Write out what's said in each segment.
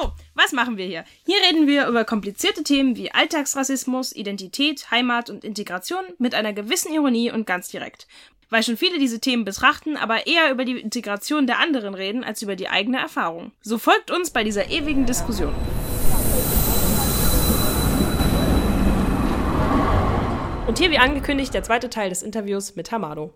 So, was machen wir hier? Hier reden wir über komplizierte Themen wie Alltagsrassismus, Identität, Heimat und Integration mit einer gewissen Ironie und ganz direkt. Weil schon viele diese Themen betrachten, aber eher über die Integration der anderen reden als über die eigene Erfahrung. So folgt uns bei dieser ewigen Diskussion. Und hier wie angekündigt der zweite Teil des Interviews mit Hamado.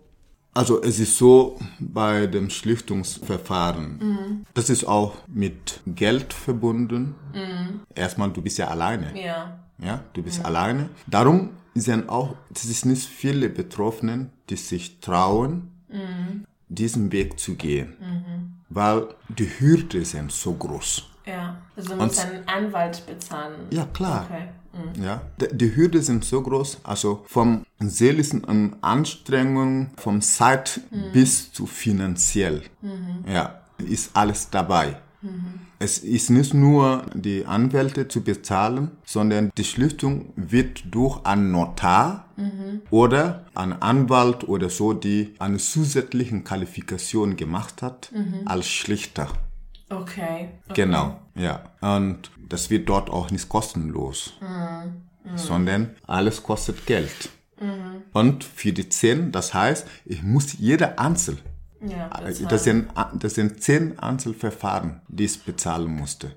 Also es ist so bei dem Schlichtungsverfahren, mhm. das ist auch mit Geld verbunden. Mhm. Erstmal, du bist ja alleine. Ja. Ja, du bist mhm. alleine. Darum sind auch, es ist nicht viele Betroffenen, die sich trauen, mhm. diesen Weg zu gehen. Mhm. Weil die Hürden sind so groß. Ja, also du musst einen Anwalt bezahlen. Ja, klar. Okay. Mhm. Ja, die Hürden sind so groß, also vom seelischen Anstrengungen, vom Zeit mhm. bis zu finanziell. Mhm. Ja, ist alles dabei. Mhm. Es ist nicht nur die Anwälte zu bezahlen, sondern die Schließung wird durch einen Notar mhm. oder einen Anwalt oder so, die eine zusätzliche Qualifikation gemacht hat, mhm. als Schlichter. Okay. okay. Genau, ja. Und das wird dort auch nicht kostenlos, mhm. Mhm. sondern alles kostet Geld. Mhm. Und für die zehn, das heißt, ich muss jeder einzeln ja, das, das, sind, das sind zehn Einzelverfahren, die ich bezahlen musste.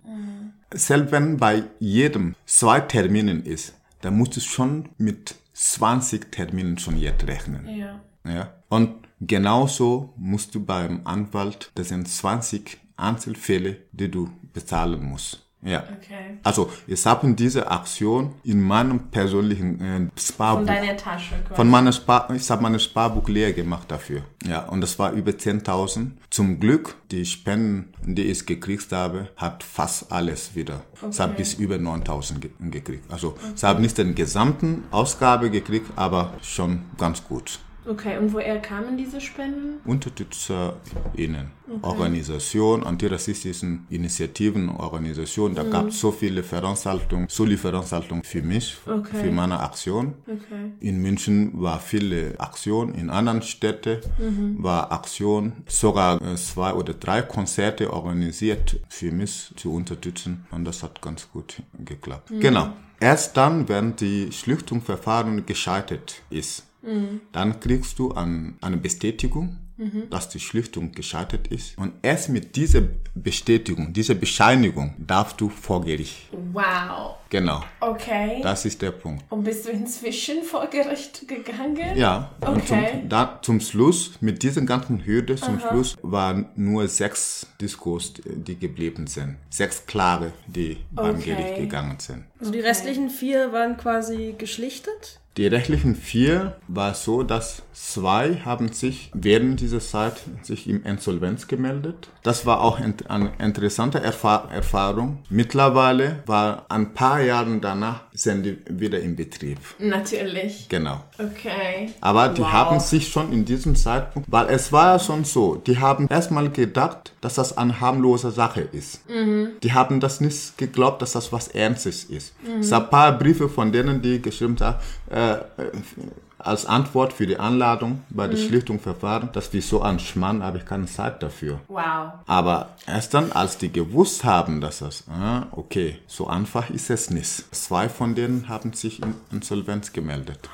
Selbst wenn bei jedem zwei Terminen ist, dann musst du schon mit 20 Terminen schon jetzt rechnen. Ja. Ja. Und genauso musst du beim Anwalt, das sind 20 Einzelfälle, die du bezahlen musst. Ja. Okay. Also, ich habe diese Aktion in meinem persönlichen äh, Sparbuch. Von deiner Tasche quasi. Von meiner Spar ich habe mein Sparbuch leer gemacht dafür. Ja, und das war über 10.000. Zum Glück, die Spenden, die ich gekriegt habe, hat fast alles wieder. Okay. Ich habe bis über 9.000 ge gekriegt. Also, okay. ich habe nicht den gesamten Ausgabe gekriegt, aber schon ganz gut. Okay, und woher kamen diese Spenden? UnterstützerInnen, okay. Organisation, antirassistischen Initiativen, Organisationen. Da mhm. gab es so viele Veranstaltungen, Soli-Veranstaltungen für mich, okay. für meine Aktion. Okay. In München war viele Aktionen, in anderen Städten mhm. war Aktion, sogar äh, zwei oder drei Konzerte organisiert für mich zu unterstützen und das hat ganz gut geklappt. Mhm. Genau. Erst dann, wenn die Schlichtungsverfahren gescheitert ist, Mhm. Dann kriegst du an, eine Bestätigung, mhm. dass die Schlichtung gescheitert ist. Und erst mit dieser Bestätigung, dieser Bescheinigung darfst du vor Gericht. Wow. Genau. Okay. Das ist der Punkt. Und bist du inzwischen vor Gericht gegangen? Ja. Okay. Und zum, da, zum Schluss, mit diesen ganzen Hürden, zum Aha. Schluss waren nur sechs Diskurs, die geblieben sind. Sechs Klare, die beim okay. Gericht gegangen sind. Also die restlichen vier waren quasi geschlichtet? Die rechtlichen vier war so, dass zwei haben sich während dieser Zeit sich im Insolvenz gemeldet. Das war auch eine interessante Erfahrung. Mittlerweile war ein paar Jahren danach sind die wieder im Betrieb. Natürlich. Genau. Okay. Aber die wow. haben sich schon in diesem Zeitpunkt, weil es war ja schon so, die haben erstmal gedacht, dass das eine harmlose Sache ist. Mhm. Die haben das nicht geglaubt, dass das was Ernstes ist. Mhm. Es ein paar Briefe von denen, die geschrieben haben, äh, als Antwort für die Anladung bei der mhm. Schlichtungsverfahren, dass wir so ein Schmann, habe ich keine Zeit dafür. Wow. Aber erst dann, als die gewusst haben, dass das, ah, okay, so einfach ist es nicht. Zwei von denen haben sich in Insolvenz gemeldet.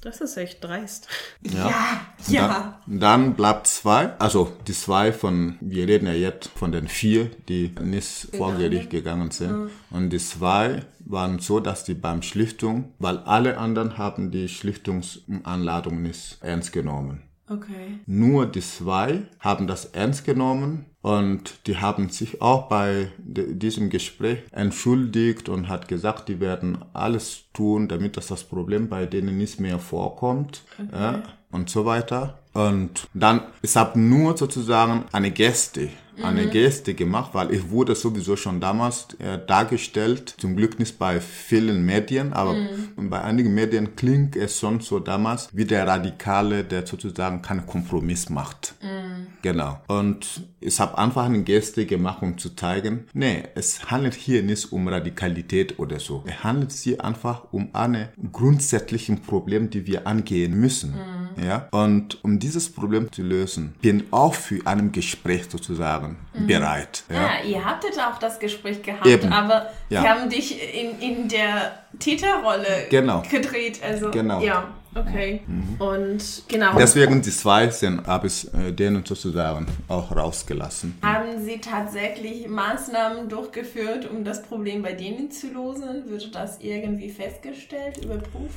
Das ist echt dreist. Ja, ja. ja. Dann, dann, bleibt zwei, also die zwei von, wir reden ja jetzt von den vier, die nicht vor Gericht gegangen sind. Mhm. Und die zwei waren so, dass die beim Schlichtung, weil alle anderen haben die Schlichtungsanladung nicht ernst genommen. Okay. Nur die zwei haben das ernst genommen Und die haben sich auch bei diesem Gespräch entschuldigt und hat gesagt, die werden alles tun, damit das, das Problem bei denen nicht mehr vorkommt. Okay. Ja, und so weiter. Und dann, ich habe nur sozusagen eine Geste eine mhm. Geste gemacht, weil ich wurde sowieso schon damals äh, dargestellt, zum Glück nicht bei vielen Medien, aber mhm. bei einigen Medien klingt es schon so damals wie der Radikale, der sozusagen keinen Kompromiss macht. Mhm. Genau. Und ich habe einfach eine gemacht, um zu zeigen, nee, es handelt hier nicht um Radikalität oder so. Es handelt hier einfach um eine grundsätzliche Problem, die wir angehen müssen. Mhm. Ja? Und um dieses Problem zu lösen, bin auch für ein Gespräch sozusagen mhm. bereit. Ja? ja, ihr habtet auch das Gespräch gehabt, Eben. aber ja. sie haben dich in, in der Täterrolle genau. gedreht. Also, genau. Ja. Okay. Mhm. Und genau. Deswegen die zwei sind, habe ich äh, denen sozusagen auch rausgelassen. Haben Sie tatsächlich Maßnahmen durchgeführt, um das Problem bei denen zu lösen? Wird das irgendwie festgestellt, überprüft?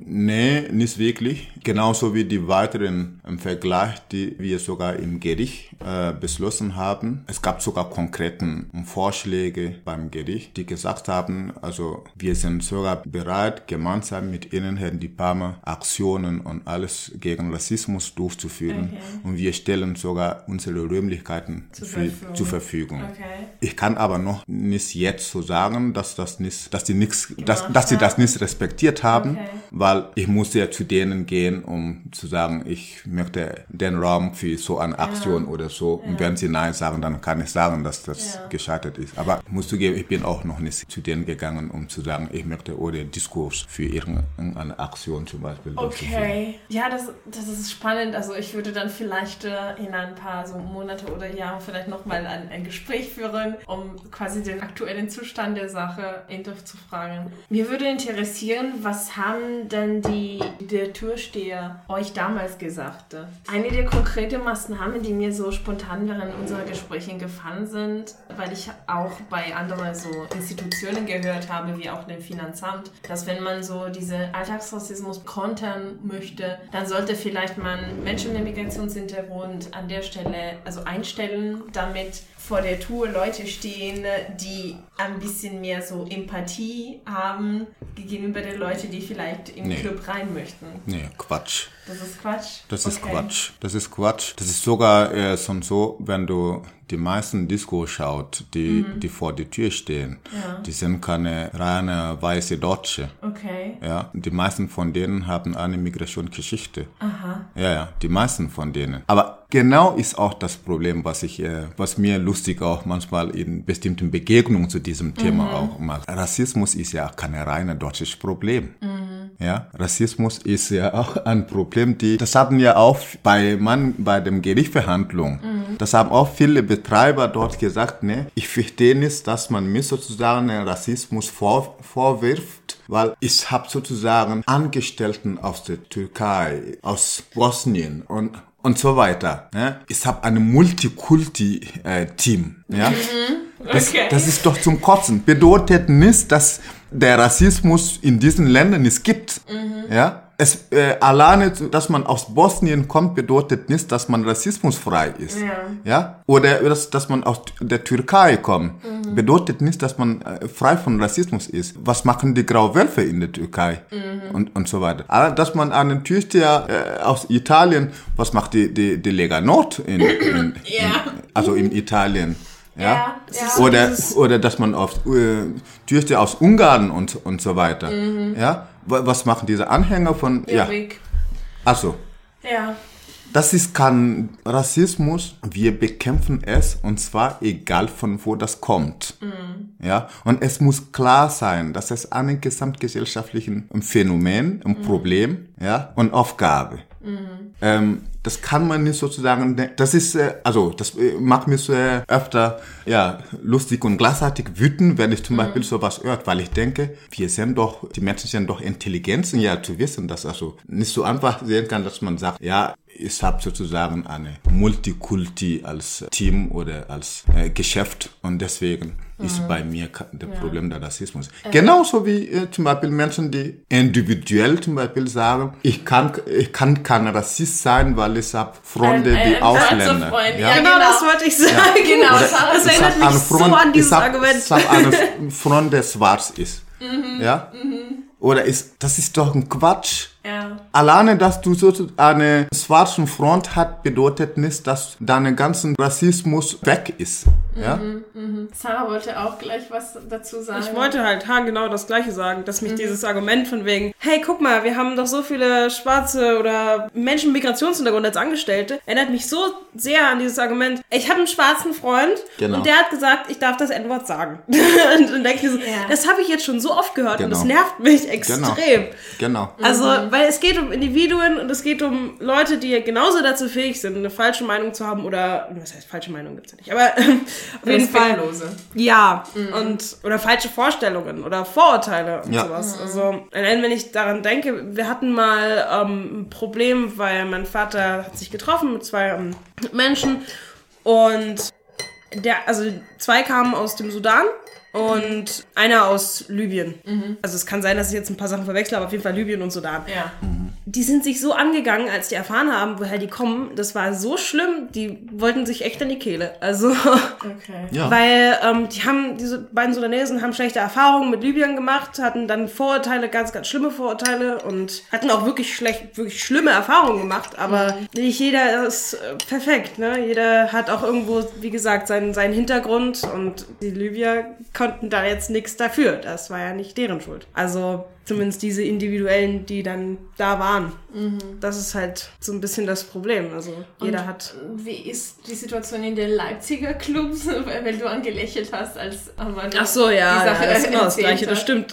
Nee, nicht wirklich. Genauso wie die weiteren im Vergleich, die wir sogar im Gericht äh, beschlossen haben. Es gab sogar konkreten Vorschläge beim Gericht, die gesagt haben, also wir sind sogar bereit, gemeinsam mit Ihnen, Herrn Dipama, Aktionen und alles gegen Rassismus durchzuführen. Okay. Und wir stellen sogar unsere Räumlichkeiten zur Verfügung. Zur Verfügung. Okay. Ich kann aber noch nicht jetzt so sagen, dass das nicht, dass die nichts, dass, dass sie das nicht respektiert haben, okay. Weil ich musste ja zu denen gehen, um zu sagen, ich möchte den Raum für so eine Aktion ja. oder so. Ja. Und wenn sie Nein sagen, dann kann ich sagen, dass das ja. gescheitert ist. Aber musst du geben, ich bin auch noch nicht zu denen gegangen, um zu sagen, ich möchte oder Diskurs für irgendeine Aktion zum Beispiel. Okay. Ja, das, das ist spannend. Also ich würde dann vielleicht äh, in ein paar so Monate oder Jahre vielleicht nochmal ein, ein Gespräch führen, um quasi den aktuellen Zustand der Sache zu fragen. Mir würde interessieren, was haben denn denn die, der Türsteher euch damals gesagt? Eine der konkreten Maßnahmen, die mir so spontan während unserer Gespräche gefallen sind, weil ich auch bei anderen so Institutionen gehört habe, wie auch dem Finanzamt, dass wenn man so diese Alltagsrassismus kontern möchte, dann sollte vielleicht man Menschen mit Migrationshintergrund an der Stelle also einstellen, damit vor der Tour Leute stehen, die ein bisschen mehr so Empathie haben gegenüber den Leuten, die vielleicht im nee. Club rein möchten. Nee, Quatsch. Das ist Quatsch? Das ist okay. Quatsch. Das ist Quatsch. Das ist sogar äh, schon so, wenn du die meisten Disco schaut, die, mhm. die vor der Tür stehen, ja. die sind keine reine weiße Deutsche. Okay. Ja, die meisten von denen haben eine Migrationsgeschichte. Aha. Ja, ja, die meisten von denen. Aber genau ist auch das Problem, was ich, äh, was mir lustig auch manchmal in bestimmten Begegnungen zu diesem Thema mhm. auch macht. Rassismus ist ja kein reiner deutsches Problem. Mhm. Ja, Rassismus ist ja auch ein Problem, die, das haben ja auch bei man, bei dem Gerichtsverhandlung, mhm. das haben auch viele Betreiber dort gesagt, ne, ich verstehe nicht, dass man mir sozusagen Rassismus vor, vorwirft, weil ich habe sozusagen Angestellten aus der Türkei, aus Bosnien und und so weiter. Ne? Ich habe ein Multikulti-Team. Äh, ja? Mhm. Das, okay. das ist doch zum Kotzen. Bedeutet nicht, dass der Rassismus in diesen Ländern es gibt. Mhm. Ja? Es äh, alleine, dass man aus Bosnien kommt, bedeutet nicht, dass man rassismusfrei ist. Ja. ja? Oder dass, dass man aus der Türkei kommt, mhm. bedeutet nicht, dass man äh, frei von Rassismus ist. Was machen die Grauwölfe in der Türkei mhm. und, und so weiter. Aber dass man einen Türsteher äh, aus Italien, was macht die, die, die Lega Nord in, in, ja. in also in Italien? Ja, ja, Oder, oder dass man auf äh, Türste aus Ungarn und, und so weiter. Mhm. Ja, was machen diese Anhänger von. Ja. Achso. Ja. Das ist kein Rassismus. Wir bekämpfen es und zwar egal von wo das kommt. Mhm. Ja, und es muss klar sein, dass es ein gesamtgesellschaftliches Phänomen, ein mhm. Problem, ja, und Aufgabe. Mhm. Ähm, das kann man nicht sozusagen, das ist, äh, also das äh, macht mich so äh, öfter ja, lustig und gleichzeitig wütend, wenn ich zum mhm. Beispiel sowas hört, weil ich denke, wir sind doch, die Menschen sind doch Intelligenzen, ja zu wissen, dass also nicht so einfach sehen kann, dass man sagt, ja, ich habe sozusagen eine Multikulti als Team oder als äh, Geschäft und deswegen ist bei mir das Problem der Rassismus. Genauso wie äh, zum Beispiel Menschen, die individuell zum Beispiel sagen, ich kann, ich kann kein Rassist sein, weil ich habe Freunde, die Ausländer. Freund, Ja? ja. Genau, genau. das wollte ich sagen. Genau, Oder das ich erinnert mich einen so an dieses ich hab, Argument. Ich habe einen Freund, der schwarz ist. Ja? Oder ist, das ist doch ein Quatsch. Ja. Alleine, dass du so eine schwarzen Front hat, bedeutet nicht, dass dein ganzen Rassismus weg ist. Ja? Sarah wollte auch gleich was dazu sagen. Ich wollte halt ha, genau das Gleiche sagen, dass mich dieses Argument von wegen, hey, guck mal, wir haben doch so viele Schwarze oder Menschen mit Migrationshintergrund als Angestellte, erinnert mich so sehr an dieses Argument. Ich habe einen schwarzen Freund Genau. und der hat gesagt, ich darf das N-Wort sagen. und dann denke ich so, Ja. das habe ich jetzt schon so oft gehört und Genau. das nervt mich extrem. Genau. Also, weil es geht um Individuen und es geht um Leute, die genauso dazu fähig sind, eine falsche Meinung zu haben oder, was heißt falsche Meinung gibt's ja nicht, aber auf jeden Fall. Ja, und oder falsche Vorstellungen oder Vorurteile und Ja. sowas. Also allein wenn ich daran denke, wir hatten mal ähm, ein Problem, weil mein Vater hat sich getroffen mit zwei ähm, Menschen und der, also zwei kamen aus dem Sudan und einer aus Libyen. Also es kann sein, dass ich jetzt ein paar Sachen verwechsle, aber auf jeden Fall Libyen und Sudan Ja. die sind sich so angegangen, als die erfahren haben, woher die kommen. Das war so schlimm, die wollten sich echt an die Kehle. Also, Okay. Ja. weil ähm, die haben, diese beiden Sudanesen haben schlechte Erfahrungen mit Libyen gemacht, hatten dann Vorurteile, ganz, ganz schlimme Vorurteile und hatten auch wirklich schlecht, wirklich schlimme Erfahrungen gemacht. Aber nicht jeder ist äh, perfekt, ne? Jeder hat auch irgendwo, wie gesagt, seinen, seinen Hintergrund und die Libyer konnten da jetzt nichts dafür. Das war ja nicht deren Schuld. Also zumindest diese Individuellen, die dann da waren. Das ist halt so ein bisschen das Problem. Also jeder hat. Wie ist die Situation in den Leipziger Clubs, weil du angelächelt hast, als Amanda Ach so, ja, die Sache ja das ist genau das Gleiche, das stimmt.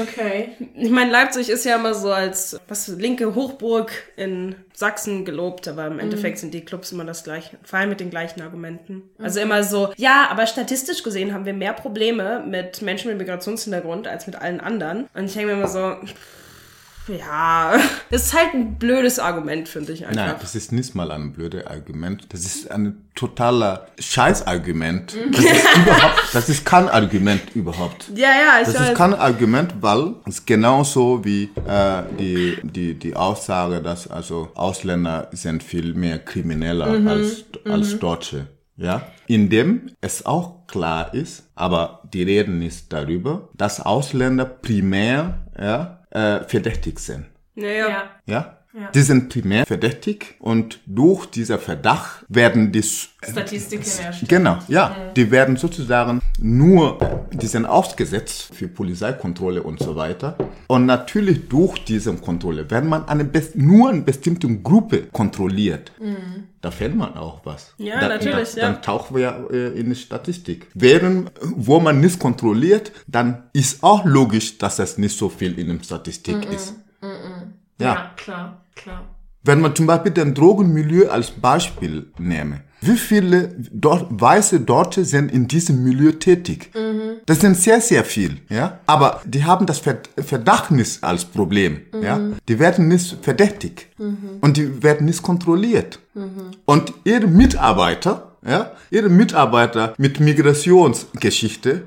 Okay. Ich meine, Leipzig ist ja immer so als was linke Hochburg in Sachsen gelobt, aber im Endeffekt sind die Clubs immer das gleiche, vor allem mit den gleichen Argumenten. Also immer so, ja, aber statistisch gesehen haben wir mehr Probleme mit Menschen mit Migrationshintergrund als mit allen anderen. Und ich denke mir immer so, ja, das ist halt ein blödes Argument, finde ich einfach. Nein, das ist nicht mal ein blödes Argument. Das ist ein totaler Scheißargument. Das ist überhaupt, das ist kein Argument überhaupt. ja, ja, ich Das weiß. ist kein Argument, weil es genauso wie äh, die, die, die Aussage, dass also Ausländer sind viel mehr krimineller als, als Deutsche. Ja, indem es auch klar ist, aber die reden nicht darüber, dass Ausländer primär ja, äh, verdächtig sind. ja, ja. Ja. Die sind primär verdächtig und durch dieser Verdacht werden die Statistiken erstellt. Genau, ja. Die werden sozusagen nur, die sind ausgesetzt für Polizeikontrolle und so weiter. Und natürlich durch diese Kontrolle, wenn man eine nur eine bestimmte Gruppe kontrolliert, da fällt man auch was. Ja, da, natürlich, da, ja. Dann tauchen wir äh, in die Statistik. Während, wo man nicht kontrolliert, dann ist auch logisch, dass es nicht so viel in der Statistik ist. Ja. Ja. klar, klar. Wenn man zum Beispiel den Drogenmilieu als Beispiel nehme, wie viele Deu weiße Deutsche sind in diesem Milieu tätig? Das sind sehr, sehr viel, ja. Aber die haben das Verd- Verdacht nicht als Problem, ja. Die werden nicht verdächtig und die werden nicht kontrolliert. Und ihre Mitarbeiter, ja, ihre Mitarbeiter mit Migrationsgeschichte,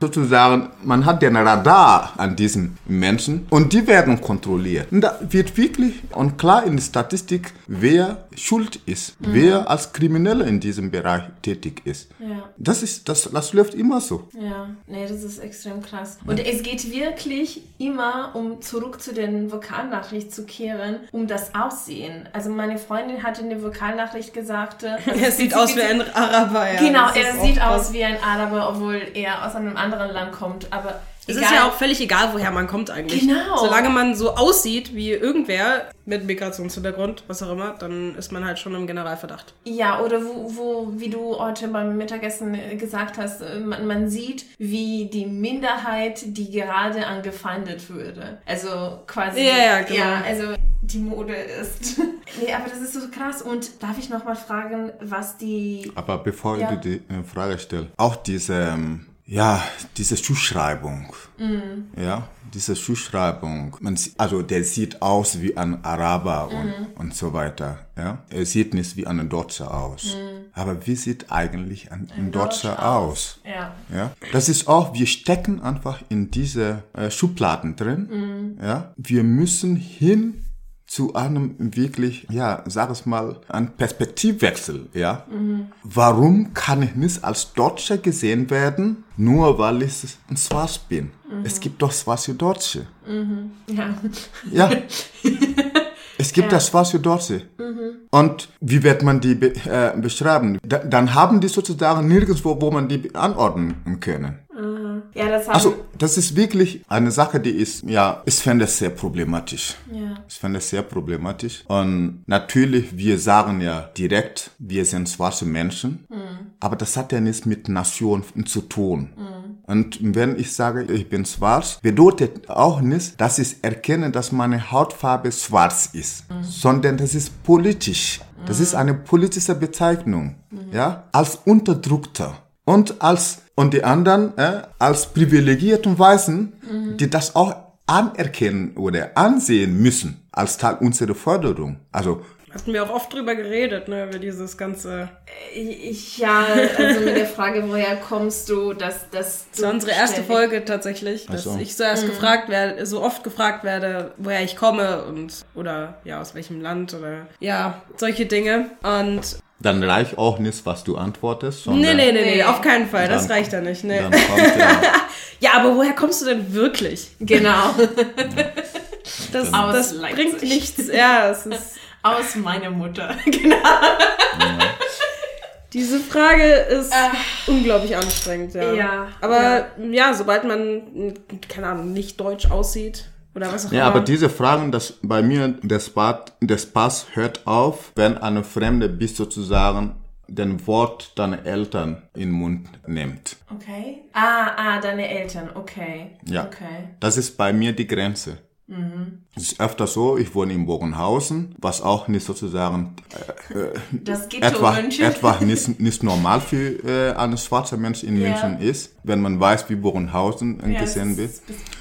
sozusagen, man hat den Radar an diesen Menschen und die werden kontrolliert. Und da wird wirklich und klar in der Statistik, wer schuld ist, wer als Krimineller in diesem Bereich tätig ist. Ja. Das ist, das, das läuft immer so. Ja, nee, das ist extrem krass. Und es geht wirklich immer, um zurück zu den Vokalnachricht zu kehren, um das Aussehen. Also meine Freundin hatte in der Vokalnachricht gesagt, äh, Er sieht aus wie ein Araber, ja. Genau, er sieht aus wie ein Araber, obwohl er aus einem anderen Land kommt. Aber Es egal. ist ja auch völlig egal, woher man kommt eigentlich. Genau. Solange man so aussieht wie irgendwer mit Migrationshintergrund, was auch immer, dann ist man halt schon im Generalverdacht. Ja, oder wo, wo, wie du heute beim Mittagessen äh, gesagt hast, äh, man, man sieht, wie die Minderheit, die gerade angefeindet würde. Also quasi. Ja, ja, genau. Ja, also die Mode ist. nee, aber das ist so krass. Und darf ich nochmal fragen, was die. Aber bevor Ja. du die äh, Frage stellst, auch diese, ähm, ja, diese Zuschreibung. Mhm. Ja, diese Zuschreibung. Man, also der sieht aus wie ein Araber und, mhm. und so weiter. Ja, er sieht nicht wie ein Deutscher aus. Mhm. Aber wie sieht eigentlich ein, ein, ein Deutscher, Deutscher aus? Ja. ja. Das ist auch, wir stecken einfach in diese äh, Schubladen drin. Mhm. Ja, wir müssen hin zu einem wirklich, ja, sag es mal, ein Perspektivwechsel, ja. Mhm. Warum kann ich nicht als Deutscher gesehen werden, nur weil ich ein Schwarz bin? Mhm. Es gibt doch schwarze Deutsche. Mhm. Ja. Ja. Es gibt ja. das schwarze Deutsche. Mhm. Und wie wird man die be äh, beschreiben? Da, dann haben die sozusagen nirgendwo, wo man die anordnen können. Ja, das haben Also, das ist wirklich eine Sache, die ist, ja, ich finde es sehr problematisch. Ja. Ich finde es sehr problematisch. Und natürlich, wir sagen ja direkt, wir sind schwarze Menschen. Mhm. Aber das hat ja nichts mit Nation zu tun. Mhm. Und wenn ich sage, ich bin schwarz, bedeutet auch nicht, dass ich erkenne, dass meine Hautfarbe schwarz ist, mhm. sondern das ist politisch. Das ist eine politische Bezeichnung, mhm. ja, als Unterdrückter und als und die anderen äh, als privilegierten Weißen, mhm. die das auch anerkennen oder ansehen müssen als Teil unserer Forderung. Also Hatten wir auch oft drüber geredet, ne, über dieses ganze. Ich, ja, also mit der Frage, woher kommst du, dass das. Das war unsere erste Folge tatsächlich, dass so. ich zuerst mhm. gefragt werde, so oft gefragt werde, woher ich komme und oder ja, aus welchem Land oder ja, solche Dinge. Und dann reicht auch nicht, was du antwortest. Nee, nee, nee, nee, auf keinen Fall. Das reicht dann nicht. Nee. Dann kommt, ja. ja, aber woher kommst du denn wirklich? Genau. das, das bringt nichts. Ja, es ist aus meiner Mutter. Genau. Ja. Diese Frage ist äh, unglaublich anstrengend, ja. ja aber ja. ja, sobald man, keine Ahnung, nicht deutsch aussieht, oder was auch ja, immer. aber diese Fragen, das bei mir, der Spaß, der Spaß hört auf, wenn eine Fremde bis sozusagen den Wort deiner Eltern in den Mund nimmt. Okay. Ah, ah, deine Eltern, okay. Ja. Okay. Das ist bei mir die Grenze. Mhm. Es ist öfter so, ich wohne in Bogenhausen, was auch nicht sozusagen äh, äh das etwa, etwa nicht, nicht normal für äh, einen schwarzen Mensch in ja. München ist, wenn man weiß, wie Bogenhausen ja, gesehen wird.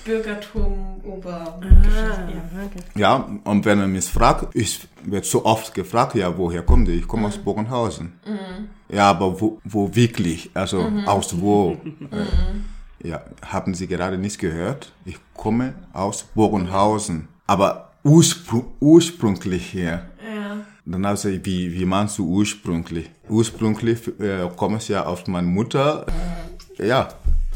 Bürgertum, Ober. Ah, ja, und wenn man mich fragt, ich werde so oft gefragt, ja, woher kommt ihr? Ich komme mhm. aus Bogenhausen. Mhm. Ja, aber wo, wo wirklich? Also mhm. aus wo? Mhm. Ja, haben Sie gerade nicht gehört? Ich komme aus Bogenhausen, aber urspr ursprünglich hier. Ja. Dann also, wie, wie meinst du ursprünglich? Ursprünglich äh, komme ich ja aus meiner Mutter. Ja,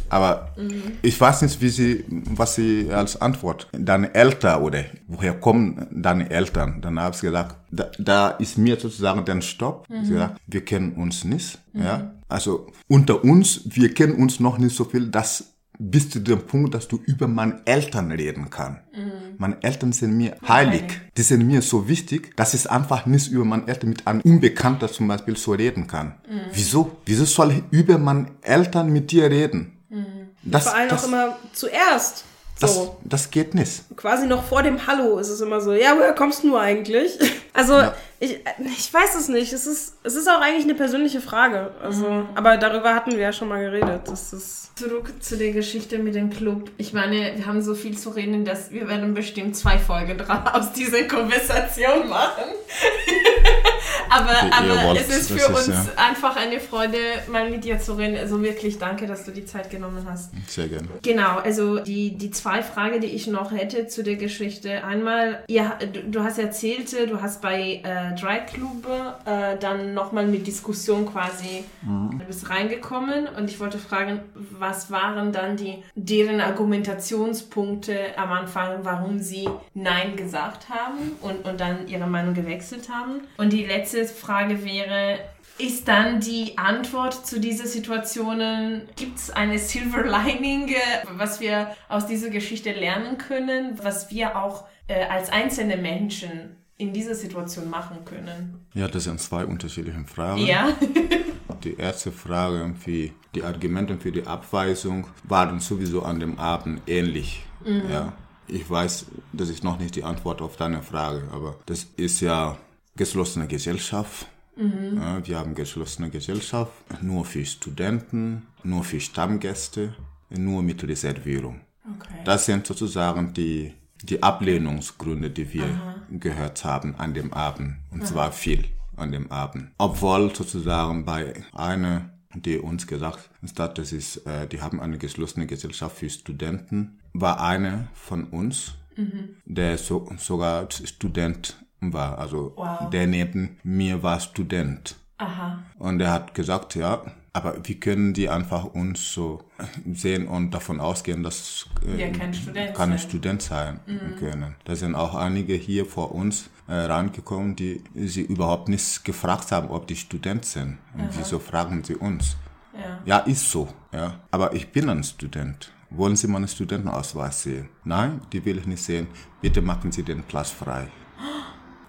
aber mhm. ich weiß nicht, wie sie, was sie als Antwort. Deine Eltern oder woher kommen deine Eltern? Dann habe ich gesagt, da, da ist mir sozusagen der Stopp. Mhm. Ich gesagt, wir kennen uns nicht. Mhm. Ja, also unter uns, wir kennen uns noch nicht so viel, dass bis zu dem Punkt, dass du über meine Eltern reden kannst. Mhm. Meine Eltern sind mir heilig. Die sind mir so wichtig, dass ich einfach nicht über meine Eltern mit einem Unbekannter zum Beispiel so reden kann. Mhm. Wieso? Wieso soll ich über meine Eltern mit dir reden? Mhm. Das, Vor allem das, auch immer zuerst. So. Das, das geht nicht. Quasi noch vor dem Hallo ist es immer so, ja, woher kommst du eigentlich? Also, ja. ich, ich weiß es nicht. Es ist, es ist auch eigentlich eine persönliche Frage. Also, mhm. Aber darüber hatten wir ja schon mal geredet. Das ist Zurück zu der Geschichte mit dem Club. Ich meine, wir haben so viel zu reden, dass wir werden bestimmt zwei Folgen dran aus dieser Konversation machen. aber aber es ist für uns ja. einfach eine Freude, mal mit dir zu reden. Also wirklich danke, dass du die Zeit genommen hast. Sehr gerne. Genau, also die, die zwei Fragen, die ich noch hätte zu der Geschichte. Einmal, ja, du, du hast erzählt, du hast bei äh, Dry Club äh, dann nochmal mit Diskussion quasi mhm. bist reingekommen und ich wollte fragen, was waren dann die, deren Argumentationspunkte am Anfang, warum sie Nein gesagt haben und, und dann ihre Meinung gewechselt haben. Und die letzte Frage wäre, ist dann die Antwort zu diesen Situationen, gibt es eine Silver Lining, äh, was wir aus dieser Geschichte lernen können, was wir auch äh, als einzelne Menschen in dieser Situation machen können? Ja, das sind zwei unterschiedliche Fragen. Ja. die erste Frage, wie die Argumente für die Abweisung waren sowieso an dem Abend ähnlich. Mhm. Ja. Ich weiß, das ist noch nicht die Antwort auf deine Frage, aber das ist ja geschlossene Gesellschaft. Mhm. Ja, wir haben geschlossene Gesellschaft, nur für Studenten, nur für Stammgäste, nur mit Reservierung. Okay. Das sind sozusagen die, die Ablehnungsgründe, die wir Aha. gehört haben an dem Abend. Und Aha. zwar viel an dem Abend. Obwohl sozusagen bei einer, die uns gesagt hat, das ist, äh, die haben eine geschlossene Gesellschaft für Studenten, war eine von uns, mhm. der so, sogar Student war. Also wow. der neben mir war Student. Aha. Und er hat gesagt, ja, aber wir können die einfach uns so sehen und davon ausgehen, dass äh, wir kein Student keine sein. Student sein mhm. können. Da sind auch einige hier vor uns äh, rangekommen, die sie überhaupt nicht gefragt haben, ob die Student sind. Und Aha. wieso fragen sie uns? Ja. ja, ist so. Ja. Aber ich bin ein Student. Wollen Sie meinen Studentenausweis sehen? Nein, die will ich nicht sehen. Bitte machen Sie den Platz frei.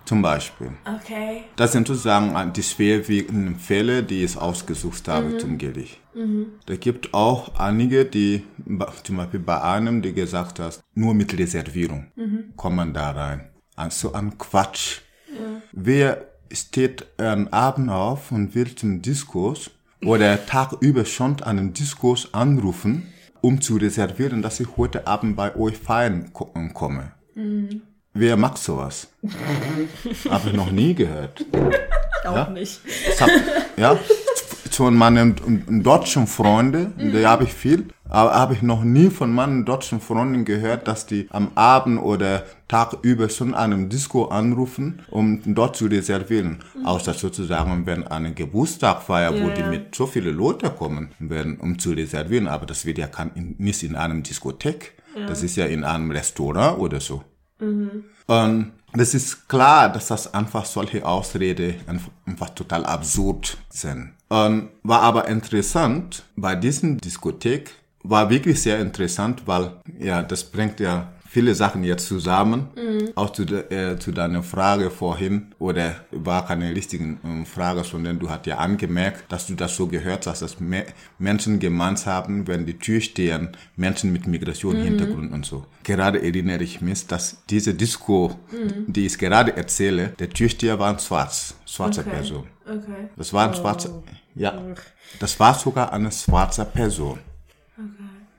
Zum Beispiel. Okay. Das sind sozusagen die schwerwiegenden Fälle, die ich ausgesucht habe mhm. zum Gericht. Mhm. Da gibt auch einige, die, zum Beispiel bei einem, der gesagt hat, nur mit Reservierung mhm. kommt man da rein. Also an Quatsch. Ja. Wer steht am Abend auf und will zum Diskurs oder Tag über schon einen Diskurs anrufen, um zu reservieren, dass ich heute Abend bei euch feiern komme. Mhm. Wer mag sowas? Habe ich noch nie gehört. Auch ja? nicht. Hab, ja, von meinen deutschen Freunden, mhm. da habe ich viel, aber habe ich noch nie von meinen deutschen Freunden gehört, dass die am Abend oder Tag über schon einem Disco anrufen, um dort zu reservieren. Mhm. Außer sozusagen, wenn eine Geburtstagfeier, ja. wo die mit so viele Leute kommen werden, um zu reservieren. Aber das wird ja nicht in einem Diskothek. Ja. Das ist ja in einem Restaurant oder so. Mhm. Und das ist klar, dass das einfach solche Ausrede einfach total absurd sind. Und war aber interessant, bei diesem Diskothek war wirklich sehr interessant, weil ja, das bringt ja viele Sachen jetzt zusammen. Mhm. Auch zu, äh, zu deiner Frage vorhin, oder war keine richtige äh, Frage, sondern du hast ja angemerkt, dass du das so gehört hast, dass Me Menschen gemeint haben, wenn die Tür stehen, Menschen mit Migrationshintergrund mhm. und so. Gerade erinnere ich mich, dass diese Disco, mhm. die ich gerade erzähle, der Türsteher war ein schwarz, schwarze okay. Person. Okay. Das war ein oh. schwarzer, ja, das war sogar eine schwarze Person. Okay.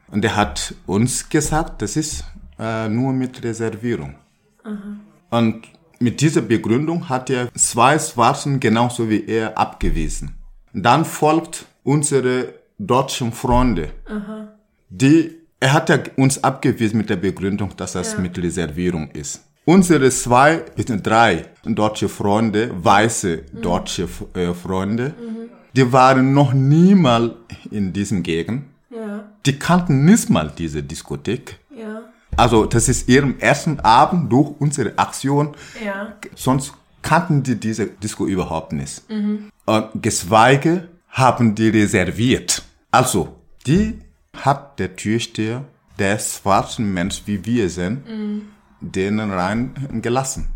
Und er hat uns gesagt, das ist äh, nur mit Reservierung. Aha. Und mit dieser Begründung hat er zwei Schwarzen genauso wie er abgewiesen. Dann folgt unsere deutschen Freunde, Aha. die er hat ja uns abgewiesen mit der Begründung, dass das ja. mit Reservierung ist. Unsere zwei, drei deutsche Freunde, weiße mhm. deutsche äh, Freunde, mhm. die waren noch niemals in diesem Gegend. Ja. Die kannten nicht mal diese Diskothek. Ja. Also das ist ihrem ersten Abend durch unsere Aktion. Ja. Sonst kannten die diese Disco überhaupt nicht. Mhm. Und geschweige haben die reserviert. Also, die hat der Türsteher, der schwarzen Mensch wie wir sind, mhm. denen reingelassen.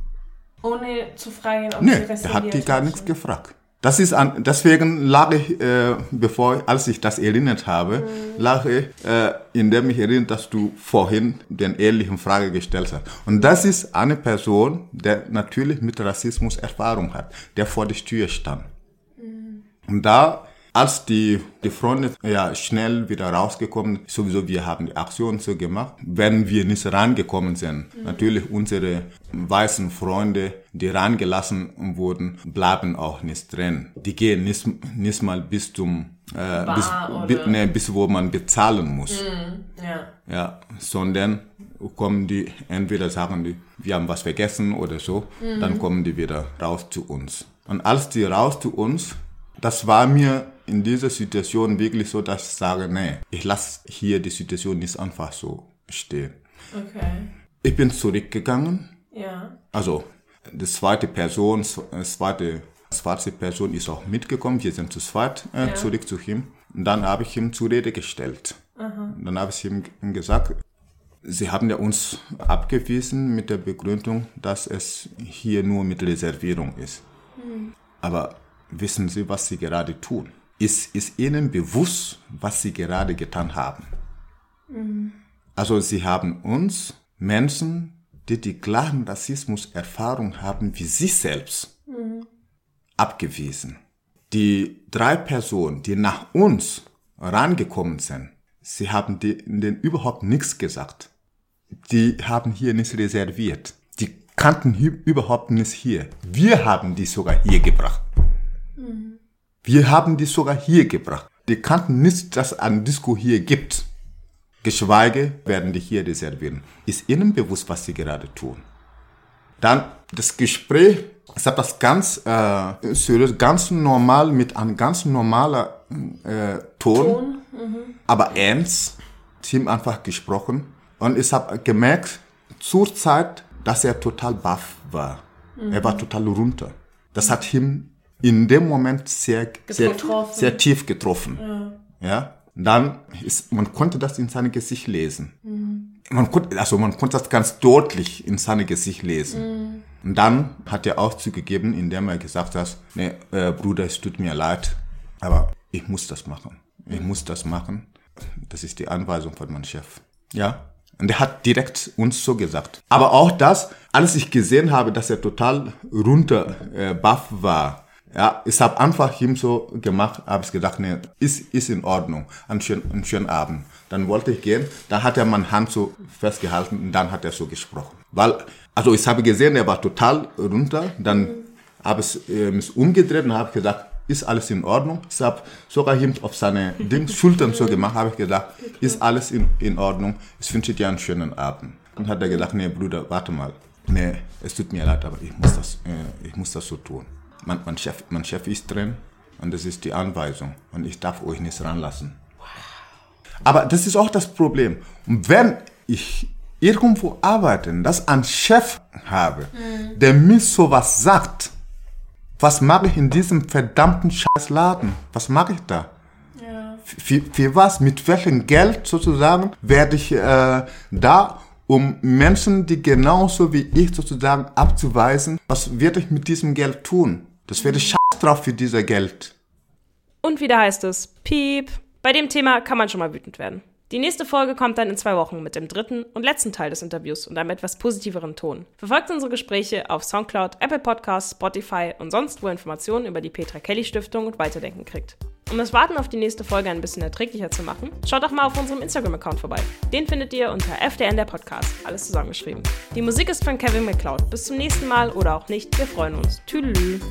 Ohne zu fragen, ob nee, sie reserviert der hat die gar nichts gefragt. Das ist an, deswegen lag ich, äh, bevor, als ich das erinnert habe, mhm. lag ich, äh, indem ich erinnert, dass du vorhin den ähnlichen Frage gestellt hast. Und das ist eine Person, der natürlich mit Rassismus Erfahrung hat, der vor der Tür stand. Mhm. Und da als die, die Freunde ja schnell wieder rausgekommen, sowieso wir haben die Aktion so gemacht, wenn wir nicht rangekommen sind. Mhm. Natürlich unsere weißen Freunde, die rangelassen wurden, bleiben auch nicht drin. Die gehen nicht, nicht mal bis zum äh, bis, bis, nee, bis wo man bezahlen muss. Mhm. Ja. ja, sondern kommen die entweder sagen die, wir haben was vergessen oder so, mhm. dann kommen die wieder raus zu uns. Und als die raus zu uns, das war mir in dieser Situation wirklich so, dass ich sage, nee, ich lasse hier die Situation nicht einfach so stehen. Okay. Ich bin zurückgegangen. Ja. Also, die zweite Person, die zweite schwarze Person ist auch mitgekommen. Wir sind zu zweit äh, ja. zurück zu ihm. Und dann habe ich ihm zur Rede gestellt. Aha. dann habe ich ihm gesagt, Sie haben ja uns abgewiesen mit der Begründung, dass es hier nur mit Reservierung ist. Mhm. Aber wissen Sie, was Sie gerade tun? Ist, ist ihnen bewusst, was sie gerade getan haben. Mhm. Also sie haben uns Menschen, die die gleichen Rassismus-Erfahrung haben wie sie selbst, mhm. abgewiesen. Die drei Personen, die nach uns rangekommen sind, sie haben denen überhaupt nichts gesagt. Die haben hier nicht reserviert. Die kannten hier überhaupt nicht hier. Wir haben die sogar hier gebracht. Mhm. Wir haben die sogar hier gebracht. Die kannten nicht, dass es ein Disco hier gibt. Geschweige werden die hier reservieren. Ist ihnen bewusst, was sie gerade tun. Dann das Gespräch, ich habe das ganz äh, seriös, ganz normal mit einem ganz normaler äh, Ton, Ton? Mhm. aber ernst, Team einfach gesprochen. Und ich habe gemerkt, zur Zeit, dass er total baff war. Mhm. Er war total runter. Das hat ihn in dem Moment sehr, sehr, sehr, tief getroffen. Ja. ja? Dann ist, man konnte das in seinem Gesicht lesen. Mhm. Man konnte, also man konnte das ganz deutlich in seinem Gesicht lesen. Mhm. Und dann hat er auch zugegeben, indem er gesagt hat, nee, äh, Bruder, es tut mir leid, aber ich muss das machen. Ich muss das machen. Das ist die Anweisung von meinem Chef. Ja. Und er hat direkt uns so gesagt. Aber auch das, als ich gesehen habe, dass er total runter äh, baff war, ja, ich habe einfach ihm so gemacht, habe ich gedacht, nee, ist, ist in Ordnung, einen schönen, einen schönen Abend. Dann wollte ich gehen, dann hat er meine Hand so festgehalten und dann hat er so gesprochen. Weil, also ich habe gesehen, er war total runter, dann habe ich äh, mich umgedreht und habe gedacht, ist alles in Ordnung. Ich habe sogar ihm auf seine Dings, Schultern so gemacht, habe ich gedacht, ist alles in, in Ordnung, ich wünsche dir einen schönen Abend. Dann hat er gedacht, nee, Bruder, warte mal, nee, es tut mir leid, aber ich muss das, äh, ich muss das so tun mein, mein, Chef, mein Chef ist drin und das ist die Anweisung und ich darf euch nicht ranlassen. Aber das ist auch das Problem. Und wenn ich irgendwo arbeite, das einen Chef habe, mhm. der mir sowas sagt, was mache ich in diesem verdammten Scheißladen? Was mache ich da? Ja. Für, für was? Mit welchem Geld sozusagen werde ich äh, da, um Menschen, die genauso wie ich sozusagen abzuweisen, was werde ich mit diesem Geld tun? Das wäre scheiß drauf für dieser Geld. Und wieder heißt es, piep. Bei dem Thema kann man schon mal wütend werden. Die nächste Folge kommt dann in zwei Wochen mit dem dritten und letzten Teil des Interviews und einem etwas positiveren Ton. Verfolgt unsere Gespräche auf Soundcloud, Apple Podcasts, Spotify und sonst, wo Informationen über die Petra Kelly Stiftung und Weiterdenken kriegt. Um das Warten auf die nächste Folge ein bisschen erträglicher zu machen, schaut doch mal auf unserem Instagram-Account vorbei. Den findet ihr unter FDN der Podcast, alles zusammengeschrieben. Die Musik ist von Kevin McCloud. Bis zum nächsten Mal oder auch nicht, wir freuen uns. Tüdelü.